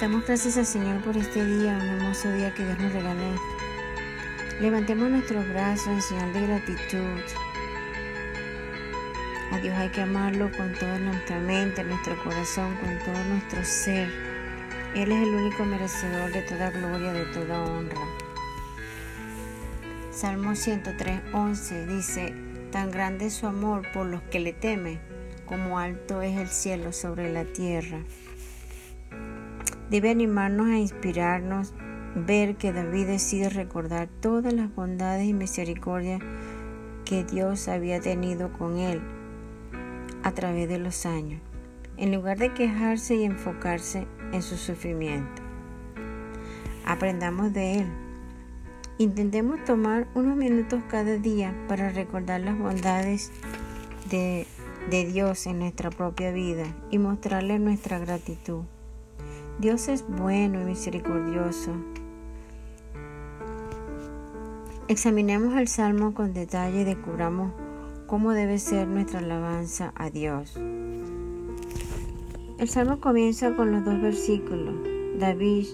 Damos gracias al Señor por este día, un hermoso día que Dios nos regaló. Levantemos nuestros brazos en señal de gratitud. A Dios hay que amarlo con toda nuestra mente, nuestro corazón, con todo nuestro ser. Él es el único merecedor de toda gloria, de toda honra. Salmo 103, 11 dice, tan grande es su amor por los que le temen, como alto es el cielo sobre la tierra debe animarnos a inspirarnos, ver que David decide recordar todas las bondades y misericordias que Dios había tenido con él a través de los años, en lugar de quejarse y enfocarse en su sufrimiento. Aprendamos de él. Intentemos tomar unos minutos cada día para recordar las bondades de, de Dios en nuestra propia vida y mostrarle nuestra gratitud. Dios es bueno y misericordioso. Examinemos el Salmo con detalle y descubramos cómo debe ser nuestra alabanza a Dios. El Salmo comienza con los dos versículos. David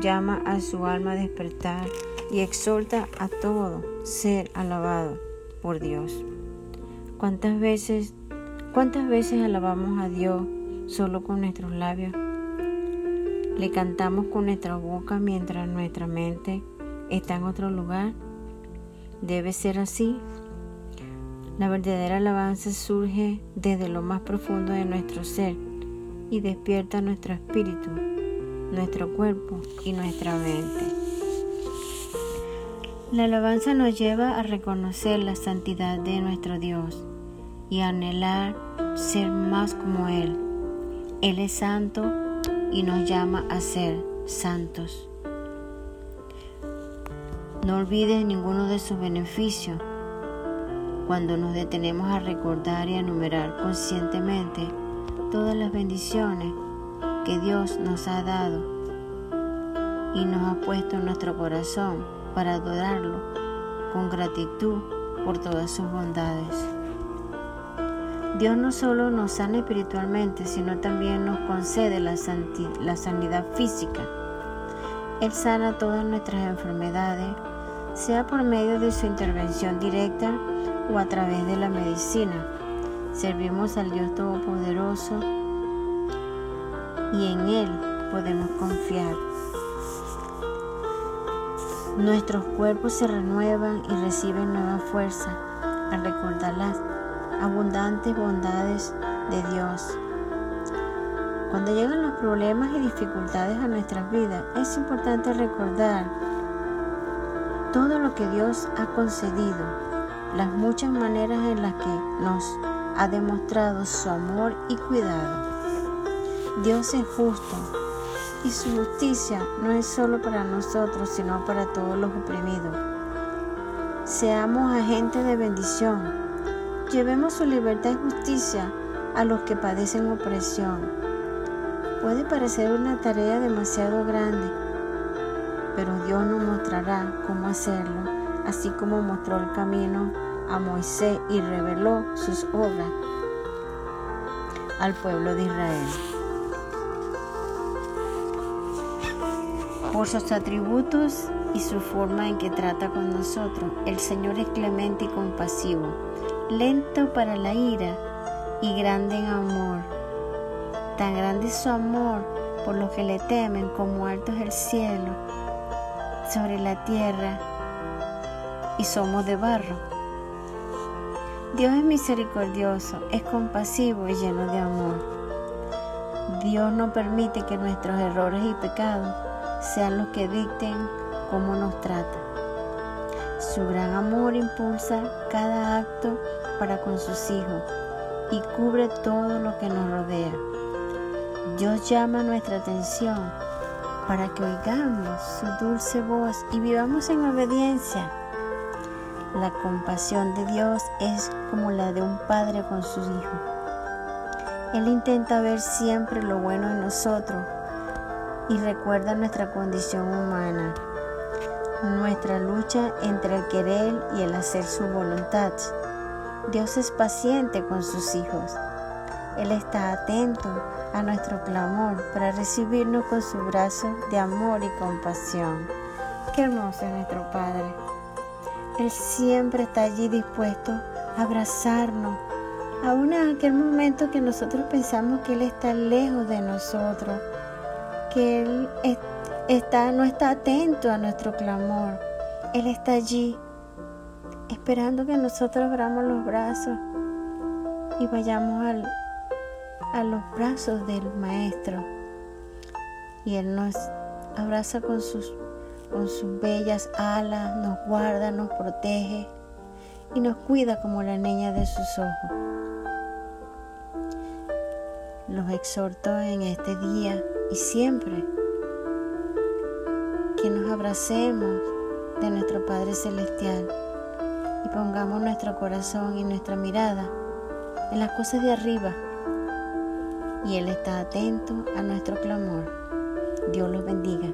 llama a su alma a despertar y exhorta a todo ser alabado por Dios. ¿Cuántas veces, cuántas veces alabamos a Dios solo con nuestros labios? Le cantamos con nuestra boca mientras nuestra mente está en otro lugar. Debe ser así. La verdadera alabanza surge desde lo más profundo de nuestro ser y despierta nuestro espíritu, nuestro cuerpo y nuestra mente. La alabanza nos lleva a reconocer la santidad de nuestro Dios y a anhelar ser más como Él. Él es santo y nos llama a ser santos. No olvides ninguno de sus beneficios cuando nos detenemos a recordar y a enumerar conscientemente todas las bendiciones que Dios nos ha dado y nos ha puesto en nuestro corazón para adorarlo con gratitud por todas sus bondades. Dios no solo nos sana espiritualmente, sino también nos concede la, sanidad física. Él sana todas nuestras enfermedades, sea por medio de su intervención directa o a través de la medicina. Servimos al Dios Todopoderoso y en Él podemos confiar. Nuestros cuerpos se renuevan y reciben nueva fuerza al recordar las abundantes bondades de Dios. Cuando llegan los problemas y dificultades a nuestras vidas, es importante recordar todo lo que Dios ha concedido, las muchas maneras en las que nos ha demostrado su amor y cuidado. Dios es justo y su justicia no es solo para nosotros, sino para todos los oprimidos. Seamos agentes de bendición Llevemos su libertad y justicia a los que padecen opresión. Puede parecer una tarea demasiado grande, pero Dios nos mostrará cómo hacerlo, así como mostró el camino a Moisés y reveló sus obras al pueblo de Israel. Por sus atributos y su forma en que trata con nosotros, el Señor es clemente y compasivo lento para la ira y grande en amor. Tan grande es su amor por los que le temen como alto es el cielo sobre la tierra y somos de barro. Dios es misericordioso, es compasivo y lleno de amor. Dios no permite que nuestros errores y pecados sean los que dicten cómo nos trata. Su gran amor impulsa cada acto para con sus hijos y cubre todo lo que nos rodea. Dios llama nuestra atención para que oigamos su dulce voz y vivamos en obediencia. La compasión de Dios es como la de un padre con sus hijos. Él intenta ver siempre lo bueno en nosotros y recuerda nuestra condición humana nuestra lucha entre el querer y el hacer su voluntad. Dios es paciente con sus hijos. Él está atento a nuestro clamor para recibirnos con su brazo de amor y compasión. Qué hermoso es nuestro Padre. Él siempre está allí dispuesto a abrazarnos, aún en aquel momento que nosotros pensamos que Él está lejos de nosotros, que Él está, no está atento a nuestro clamor. Él está allí esperando que nosotros abramos los brazos y vayamos a los brazos del Maestro. Y Él nos abraza con sus, con sus bellas alas, nos guarda, nos protege y nos cuida como la niña de sus ojos. Los exhorto en este día y siempre que nos abracemos de nuestro Padre Celestial y pongamos nuestro corazón y nuestra mirada en las cosas de arriba. Y Él está atento a nuestro clamor. Dios los bendiga.